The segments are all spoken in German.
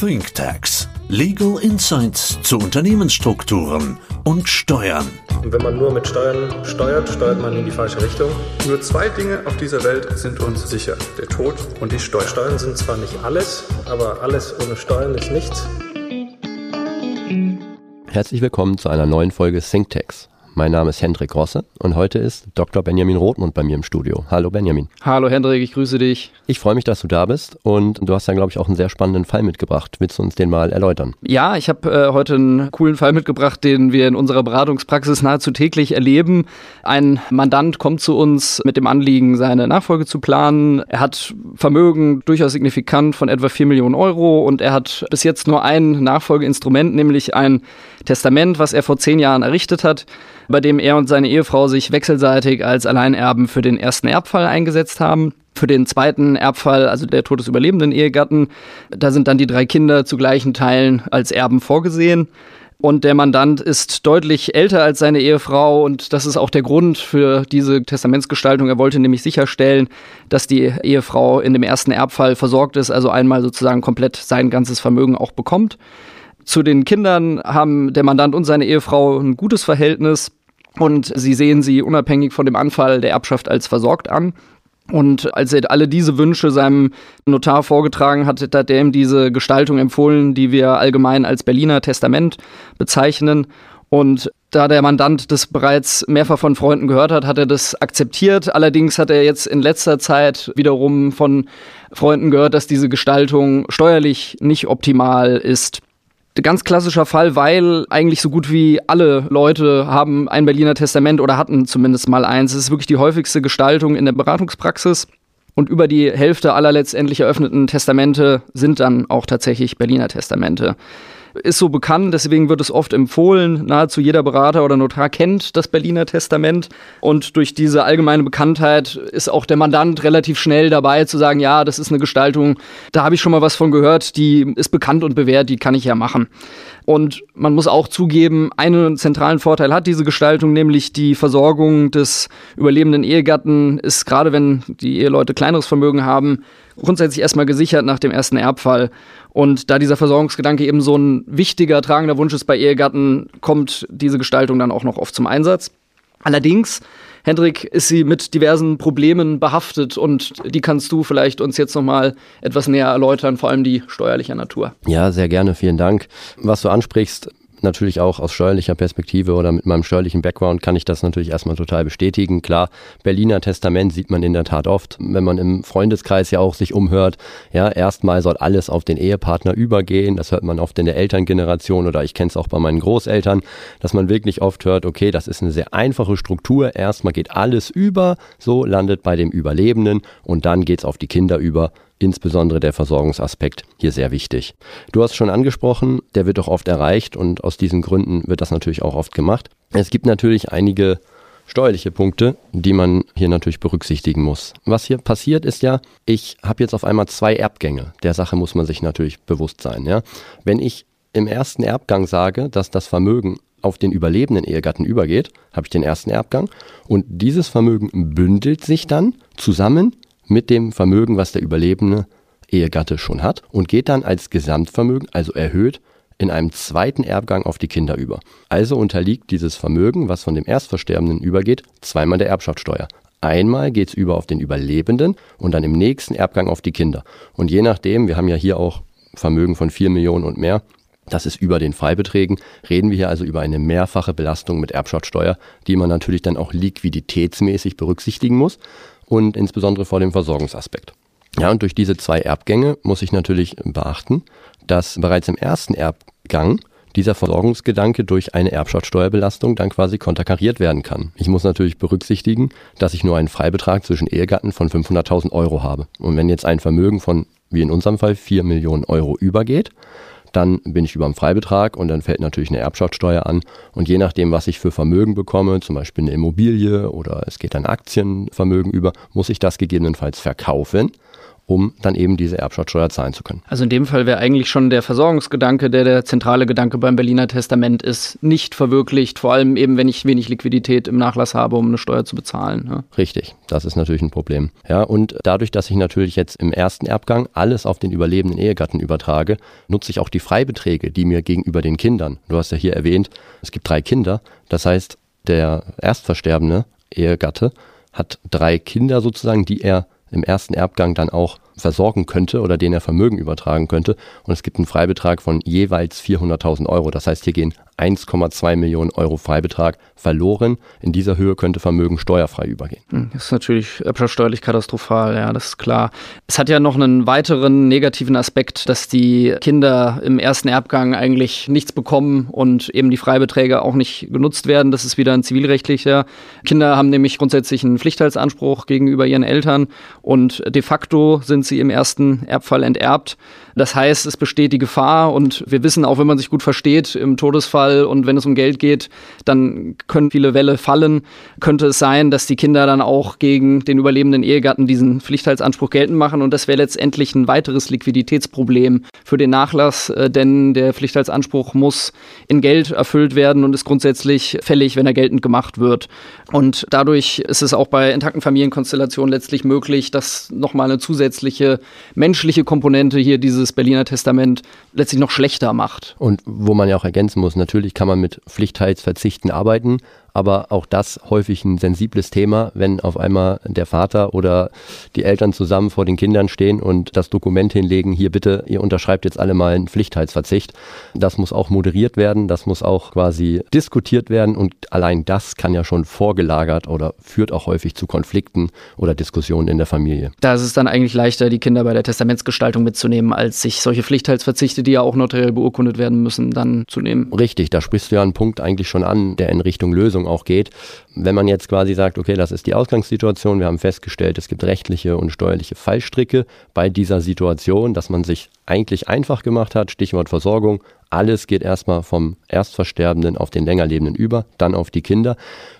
ThinkTax. Legal Insights zu Unternehmensstrukturen und Steuern. Und wenn man nur mit Steuern steuert, steuert man in die falsche Richtung. Nur zwei Dinge auf dieser Welt sind uns sicher. Der Tod und die Steuern. Steuern sind zwar nicht alles, aber alles ohne Steuern ist nichts. Herzlich willkommen zu einer neuen Folge ThinkTax. Mein Name ist Hendrik Rosse und heute ist Dr. Benjamin Rothmund bei mir im Studio. Hallo Benjamin. Hallo Hendrik, ich grüße dich. Ich freue mich, dass du da bist und du hast ja, glaube ich, auch einen sehr spannenden Fall mitgebracht. Willst du uns den mal erläutern? Ja, ich habe äh, heute einen coolen Fall mitgebracht, den wir in unserer Beratungspraxis nahezu täglich erleben. Ein Mandant kommt zu uns mit dem Anliegen, seine Nachfolge zu planen. Er hat Vermögen durchaus signifikant von etwa 4 Millionen Euro und er hat bis jetzt nur ein Nachfolgeinstrument, nämlich ein Testament, was er vor zehn Jahren errichtet hat bei dem er und seine Ehefrau sich wechselseitig als Alleinerben für den ersten Erbfall eingesetzt haben. Für den zweiten Erbfall, also der Tod des überlebenden Ehegatten, da sind dann die drei Kinder zu gleichen Teilen als Erben vorgesehen. Und der Mandant ist deutlich älter als seine Ehefrau und das ist auch der Grund für diese Testamentsgestaltung. Er wollte nämlich sicherstellen, dass die Ehefrau in dem ersten Erbfall versorgt ist, also einmal sozusagen komplett sein ganzes Vermögen auch bekommt. Zu den Kindern haben der Mandant und seine Ehefrau ein gutes Verhältnis. Und sie sehen sie unabhängig von dem Anfall der Erbschaft als versorgt an. Und als er alle diese Wünsche seinem Notar vorgetragen hat, hat er ihm diese Gestaltung empfohlen, die wir allgemein als Berliner Testament bezeichnen. Und da der Mandant das bereits mehrfach von Freunden gehört hat, hat er das akzeptiert. Allerdings hat er jetzt in letzter Zeit wiederum von Freunden gehört, dass diese Gestaltung steuerlich nicht optimal ist ganz klassischer Fall, weil eigentlich so gut wie alle Leute haben ein Berliner Testament oder hatten zumindest mal eins. Es ist wirklich die häufigste Gestaltung in der Beratungspraxis. Und über die Hälfte aller letztendlich eröffneten Testamente sind dann auch tatsächlich Berliner Testamente ist so bekannt, deswegen wird es oft empfohlen. Nahezu jeder Berater oder Notar kennt das Berliner Testament. Und durch diese allgemeine Bekanntheit ist auch der Mandant relativ schnell dabei zu sagen, ja, das ist eine Gestaltung, da habe ich schon mal was von gehört, die ist bekannt und bewährt, die kann ich ja machen. Und man muss auch zugeben, einen zentralen Vorteil hat diese Gestaltung, nämlich die Versorgung des überlebenden Ehegatten ist gerade wenn die Eheleute kleineres Vermögen haben, grundsätzlich erstmal gesichert nach dem ersten Erbfall. Und da dieser Versorgungsgedanke eben so ein wichtiger, tragender Wunsch ist bei Ehegatten, kommt diese Gestaltung dann auch noch oft zum Einsatz. Allerdings, Hendrik, ist sie mit diversen Problemen behaftet und die kannst du vielleicht uns jetzt nochmal etwas näher erläutern, vor allem die steuerlicher Natur. Ja, sehr gerne, vielen Dank. Was du ansprichst, natürlich auch aus steuerlicher Perspektive oder mit meinem steuerlichen Background kann ich das natürlich erstmal total bestätigen. Klar, Berliner Testament sieht man in der Tat oft, wenn man im Freundeskreis ja auch sich umhört. Ja, erstmal soll alles auf den Ehepartner übergehen. Das hört man oft in der Elterngeneration oder ich kenne es auch bei meinen Großeltern, dass man wirklich oft hört, okay, das ist eine sehr einfache Struktur. Erstmal geht alles über, so landet bei dem Überlebenden und dann geht es auf die Kinder über insbesondere der Versorgungsaspekt hier sehr wichtig. Du hast schon angesprochen, der wird auch oft erreicht und aus diesen Gründen wird das natürlich auch oft gemacht. Es gibt natürlich einige steuerliche Punkte, die man hier natürlich berücksichtigen muss. Was hier passiert ist ja, ich habe jetzt auf einmal zwei Erbgänge. Der Sache muss man sich natürlich bewusst sein. Ja? Wenn ich im ersten Erbgang sage, dass das Vermögen auf den überlebenden Ehegatten übergeht, habe ich den ersten Erbgang und dieses Vermögen bündelt sich dann zusammen mit dem Vermögen, was der überlebende Ehegatte schon hat und geht dann als Gesamtvermögen, also erhöht, in einem zweiten Erbgang auf die Kinder über. Also unterliegt dieses Vermögen, was von dem Erstversterbenden übergeht, zweimal der Erbschaftssteuer. Einmal geht es über auf den Überlebenden und dann im nächsten Erbgang auf die Kinder. Und je nachdem, wir haben ja hier auch Vermögen von 4 Millionen und mehr, das ist über den Freibeträgen, reden wir hier also über eine mehrfache Belastung mit Erbschaftssteuer, die man natürlich dann auch liquiditätsmäßig berücksichtigen muss und insbesondere vor dem Versorgungsaspekt. Ja, und durch diese zwei Erbgänge muss ich natürlich beachten, dass bereits im ersten Erbgang dieser Versorgungsgedanke durch eine Erbschaftssteuerbelastung dann quasi konterkariert werden kann. Ich muss natürlich berücksichtigen, dass ich nur einen Freibetrag zwischen Ehegatten von 500.000 Euro habe. Und wenn jetzt ein Vermögen von, wie in unserem Fall, 4 Millionen Euro übergeht, dann bin ich über dem Freibetrag und dann fällt natürlich eine Erbschaftssteuer an. Und je nachdem, was ich für Vermögen bekomme, zum Beispiel eine Immobilie oder es geht ein Aktienvermögen über, muss ich das gegebenenfalls verkaufen um dann eben diese Erbschaftssteuer zahlen zu können. Also in dem Fall wäre eigentlich schon der Versorgungsgedanke, der der zentrale Gedanke beim Berliner Testament ist, nicht verwirklicht, vor allem eben, wenn ich wenig Liquidität im Nachlass habe, um eine Steuer zu bezahlen. Ja. Richtig, das ist natürlich ein Problem. Ja, und dadurch, dass ich natürlich jetzt im ersten Erbgang alles auf den überlebenden Ehegatten übertrage, nutze ich auch die Freibeträge, die mir gegenüber den Kindern, du hast ja hier erwähnt, es gibt drei Kinder, das heißt, der erstversterbende Ehegatte hat drei Kinder sozusagen, die er im ersten Erbgang dann auch versorgen könnte oder denen er Vermögen übertragen könnte. Und es gibt einen Freibetrag von jeweils 400.000 Euro. Das heißt, hier gehen 1,2 Millionen Euro Freibetrag verloren. In dieser Höhe könnte Vermögen steuerfrei übergehen. Hm, das ist natürlich steuerlich katastrophal, ja, das ist klar. Es hat ja noch einen weiteren negativen Aspekt, dass die Kinder im ersten Erbgang eigentlich nichts bekommen und eben die Freibeträge auch nicht genutzt werden. Das ist wieder ein zivilrechtlicher. Kinder haben nämlich grundsätzlich einen Pflichtteilsanspruch gegenüber ihren Eltern und de facto sind sie im ersten Erbfall enterbt. Das heißt, es besteht die Gefahr und wir wissen auch, wenn man sich gut versteht, im Todesfall und wenn es um Geld geht, dann können viele Wälle fallen. Könnte es sein, dass die Kinder dann auch gegen den überlebenden Ehegatten diesen Pflichtheitsanspruch geltend machen und das wäre letztendlich ein weiteres Liquiditätsproblem für den Nachlass, äh, denn der Pflichtheitsanspruch muss in Geld erfüllt werden und ist grundsätzlich fällig, wenn er geltend gemacht wird. Und dadurch ist es auch bei intakten Familienkonstellationen letztlich möglich, dass nochmal eine zusätzliche menschliche Komponente hier dieses Berliner Testament letztlich noch schlechter macht. Und wo man ja auch ergänzen muss, natürlich kann man mit Pflichtheitsverzichten arbeiten, aber auch das häufig ein sensibles Thema, wenn auf einmal der Vater oder die Eltern zusammen vor den Kindern stehen und das Dokument hinlegen, hier bitte, ihr unterschreibt jetzt alle mal einen Pflichtheitsverzicht. Das muss auch moderiert werden, das muss auch quasi diskutiert werden und allein das kann ja schon vorgelagert oder führt auch häufig zu Konflikten oder Diskussionen in der Familie. Da ist es dann eigentlich leichter, die Kinder bei der Testamentsgestaltung mitzunehmen, als sich solche Pflichtheitsverzichte, die ja auch notariell beurkundet werden müssen, dann zu nehmen. Richtig, da sprichst du ja einen Punkt eigentlich schon an, der in Richtung Lösung auch geht. Wenn man jetzt quasi sagt, okay, das ist die Ausgangssituation, wir haben festgestellt, es gibt rechtliche und steuerliche Fallstricke bei dieser Situation, dass man sich eigentlich einfach gemacht hat, Stichwort Versorgung, alles geht erstmal vom Erstversterbenden auf den Längerlebenden über, dann auf die Kinder.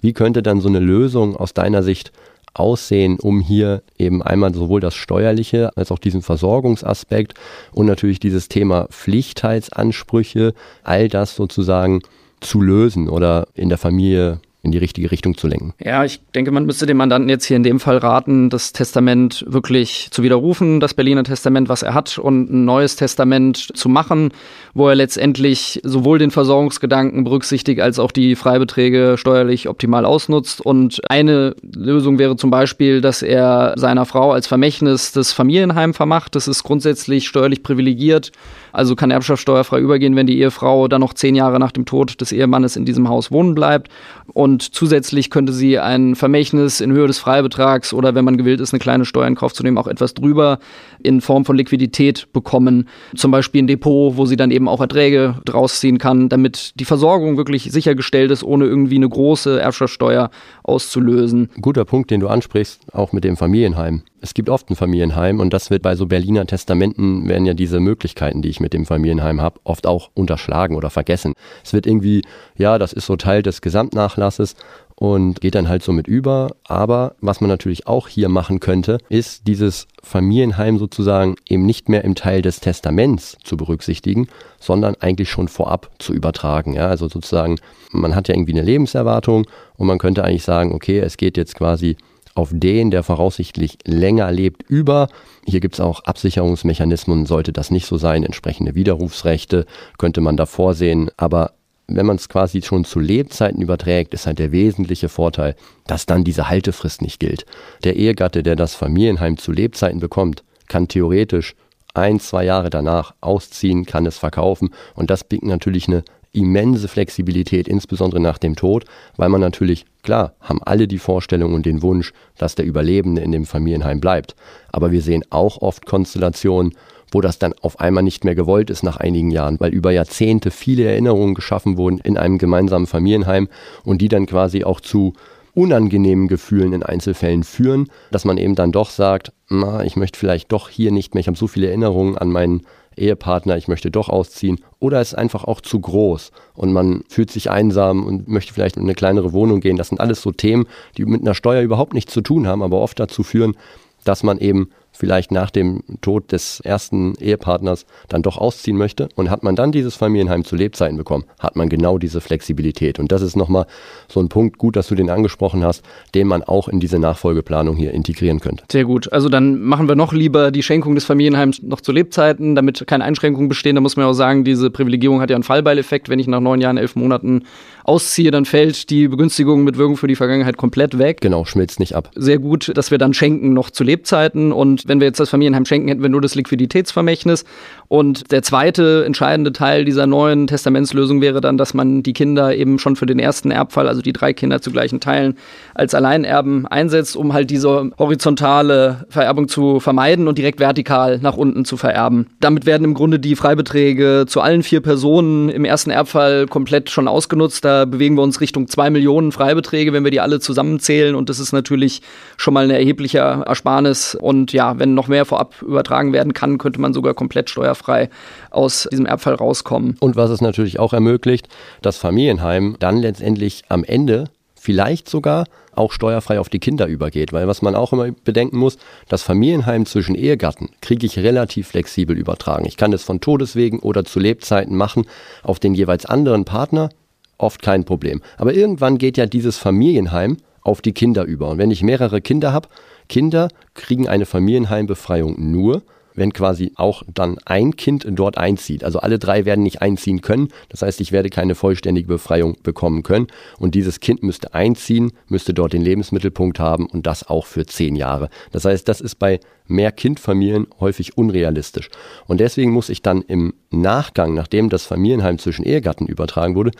Wie könnte dann so eine Lösung aus deiner Sicht aussehen, um hier eben einmal sowohl das Steuerliche als auch diesen Versorgungsaspekt und natürlich dieses Thema Pflichtheitsansprüche, all das sozusagen zu lösen oder in der Familie in die richtige Richtung zu lenken. Ja, ich denke, man müsste dem Mandanten jetzt hier in dem Fall raten, das Testament wirklich zu widerrufen, das Berliner Testament, was er hat, und ein neues Testament zu machen, wo er letztendlich sowohl den Versorgungsgedanken berücksichtigt, als auch die Freibeträge steuerlich optimal ausnutzt. Und eine Lösung wäre zum Beispiel, dass er seiner Frau als Vermächtnis das Familienheim vermacht. Das ist grundsätzlich steuerlich privilegiert also kann Erbschaft steuerfrei übergehen, wenn die Ehefrau dann noch zehn Jahre nach dem Tod des Ehemannes in diesem Haus wohnen bleibt. Und zusätzlich könnte sie ein Vermächtnis in Höhe des Freibetrags oder wenn man gewillt ist, eine kleine Steuer in Kauf zu nehmen, auch etwas drüber in Form von Liquidität bekommen. Zum Beispiel ein Depot, wo sie dann eben auch Erträge draus ziehen kann, damit die Versorgung wirklich sichergestellt ist, ohne irgendwie eine große Erbschaftssteuer auszulösen. Guter Punkt, den du ansprichst, auch mit dem Familienheim. Es gibt oft ein Familienheim und das wird bei so Berliner Testamenten werden ja diese Möglichkeiten, die ich mit dem Familienheim habe, oft auch unterschlagen oder vergessen. Es wird irgendwie, ja, das ist so Teil des Gesamtnachlasses und geht dann halt so mit über. Aber was man natürlich auch hier machen könnte, ist dieses Familienheim sozusagen eben nicht mehr im Teil des Testaments zu berücksichtigen, sondern eigentlich schon vorab zu übertragen. Ja, also sozusagen, man hat ja irgendwie eine Lebenserwartung und man könnte eigentlich sagen, okay, es geht jetzt quasi auf den, der voraussichtlich länger lebt, über. Hier gibt es auch Absicherungsmechanismen, sollte das nicht so sein, entsprechende Widerrufsrechte könnte man da vorsehen. Aber wenn man es quasi schon zu Lebzeiten überträgt, ist halt der wesentliche Vorteil, dass dann diese Haltefrist nicht gilt. Der Ehegatte, der das Familienheim zu Lebzeiten bekommt, kann theoretisch ein, zwei Jahre danach ausziehen, kann es verkaufen und das bietet natürlich eine immense Flexibilität, insbesondere nach dem Tod, weil man natürlich, klar, haben alle die Vorstellung und den Wunsch, dass der Überlebende in dem Familienheim bleibt. Aber wir sehen auch oft Konstellationen, wo das dann auf einmal nicht mehr gewollt ist nach einigen Jahren, weil über Jahrzehnte viele Erinnerungen geschaffen wurden in einem gemeinsamen Familienheim und die dann quasi auch zu unangenehmen Gefühlen in Einzelfällen führen, dass man eben dann doch sagt, na, ich möchte vielleicht doch hier nicht mehr, ich habe so viele Erinnerungen an meinen Ehepartner, ich möchte doch ausziehen, oder es ist einfach auch zu groß und man fühlt sich einsam und möchte vielleicht in eine kleinere Wohnung gehen. Das sind alles so Themen, die mit einer Steuer überhaupt nichts zu tun haben, aber oft dazu führen, dass man eben vielleicht nach dem Tod des ersten Ehepartners dann doch ausziehen möchte und hat man dann dieses Familienheim zu Lebzeiten bekommen, hat man genau diese Flexibilität. Und das ist nochmal so ein Punkt, gut, dass du den angesprochen hast, den man auch in diese Nachfolgeplanung hier integrieren könnte. Sehr gut. Also dann machen wir noch lieber die Schenkung des Familienheims noch zu Lebzeiten, damit keine Einschränkungen bestehen. Da muss man auch sagen, diese Privilegierung hat ja einen Fallbeileffekt. Wenn ich nach neun Jahren, elf Monaten ausziehe, dann fällt die Begünstigung mit Wirkung für die Vergangenheit komplett weg. Genau, schmilzt nicht ab. Sehr gut, dass wir dann schenken noch zu Lebzeiten und wenn wir jetzt das Familienheim schenken, hätten wir nur das Liquiditätsvermächtnis. Und der zweite entscheidende Teil dieser neuen Testamentslösung wäre dann, dass man die Kinder eben schon für den ersten Erbfall, also die drei Kinder zu gleichen Teilen, als Alleinerben einsetzt, um halt diese horizontale Vererbung zu vermeiden und direkt vertikal nach unten zu vererben. Damit werden im Grunde die Freibeträge zu allen vier Personen im ersten Erbfall komplett schon ausgenutzt. Da bewegen wir uns Richtung zwei Millionen Freibeträge, wenn wir die alle zusammenzählen. Und das ist natürlich schon mal eine erhebliche Ersparnis. Und ja, wenn noch mehr vorab übertragen werden kann, könnte man sogar komplett steuerfrei aus diesem Erbfall rauskommen. Und was es natürlich auch ermöglicht, das Familienheim dann letztendlich am Ende vielleicht sogar auch steuerfrei auf die Kinder übergeht. Weil was man auch immer bedenken muss, das Familienheim zwischen Ehegatten kriege ich relativ flexibel übertragen. Ich kann es von Todeswegen oder zu Lebzeiten machen auf den jeweils anderen Partner, oft kein Problem. Aber irgendwann geht ja dieses Familienheim auf die Kinder über. Und wenn ich mehrere Kinder habe, Kinder kriegen eine Familienheimbefreiung nur, wenn quasi auch dann ein Kind dort einzieht. Also alle drei werden nicht einziehen können. Das heißt, ich werde keine vollständige Befreiung bekommen können. Und dieses Kind müsste einziehen, müsste dort den Lebensmittelpunkt haben und das auch für zehn Jahre. Das heißt, das ist bei Mehrkindfamilien häufig unrealistisch. Und deswegen muss ich dann im Nachgang, nachdem das Familienheim zwischen Ehegatten übertragen wurde,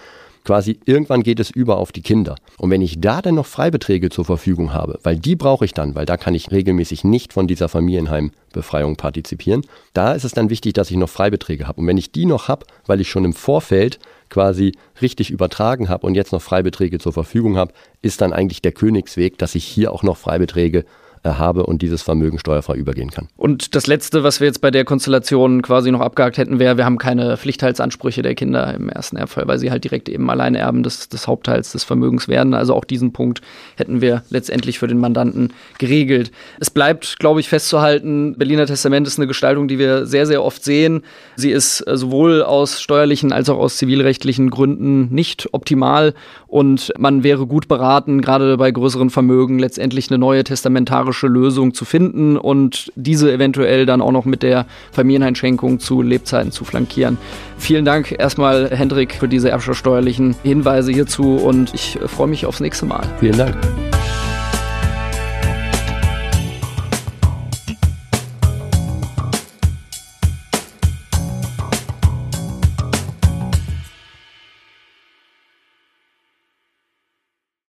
quasi irgendwann geht es über auf die Kinder. Und wenn ich da dann noch Freibeträge zur Verfügung habe, weil die brauche ich dann, weil da kann ich regelmäßig nicht von dieser Familienheimbefreiung partizipieren, da ist es dann wichtig, dass ich noch Freibeträge habe. Und wenn ich die noch habe, weil ich schon im Vorfeld quasi richtig übertragen habe und jetzt noch Freibeträge zur Verfügung habe, ist dann eigentlich der Königsweg, dass ich hier auch noch Freibeträge habe und dieses Vermögen steuerfrei übergehen kann. Und das Letzte, was wir jetzt bei der Konstellation quasi noch abgehakt hätten, wäre, wir haben keine Pflichtteilsansprüche der Kinder im ersten Erbfall, weil sie halt direkt eben Alleinerben des, des Hauptteils des Vermögens werden. Also auch diesen Punkt hätten wir letztendlich für den Mandanten geregelt. Es bleibt, glaube ich, festzuhalten, Berliner Testament ist eine Gestaltung, die wir sehr, sehr oft sehen. Sie ist äh, sowohl aus steuerlichen als auch aus zivilrechtlichen Gründen nicht optimal und man wäre gut beraten, gerade bei größeren Vermögen letztendlich eine neue testamentarische exemplarische Lösung zu finden und diese eventuell dann auch noch mit der Familieneinschränkung zu Lebzeiten zu flankieren. Vielen Dank erstmal, Hendrik, für diese erbschaftssteuerlichen Hinweise hierzu und ich freue mich aufs nächste Mal. Vielen Dank.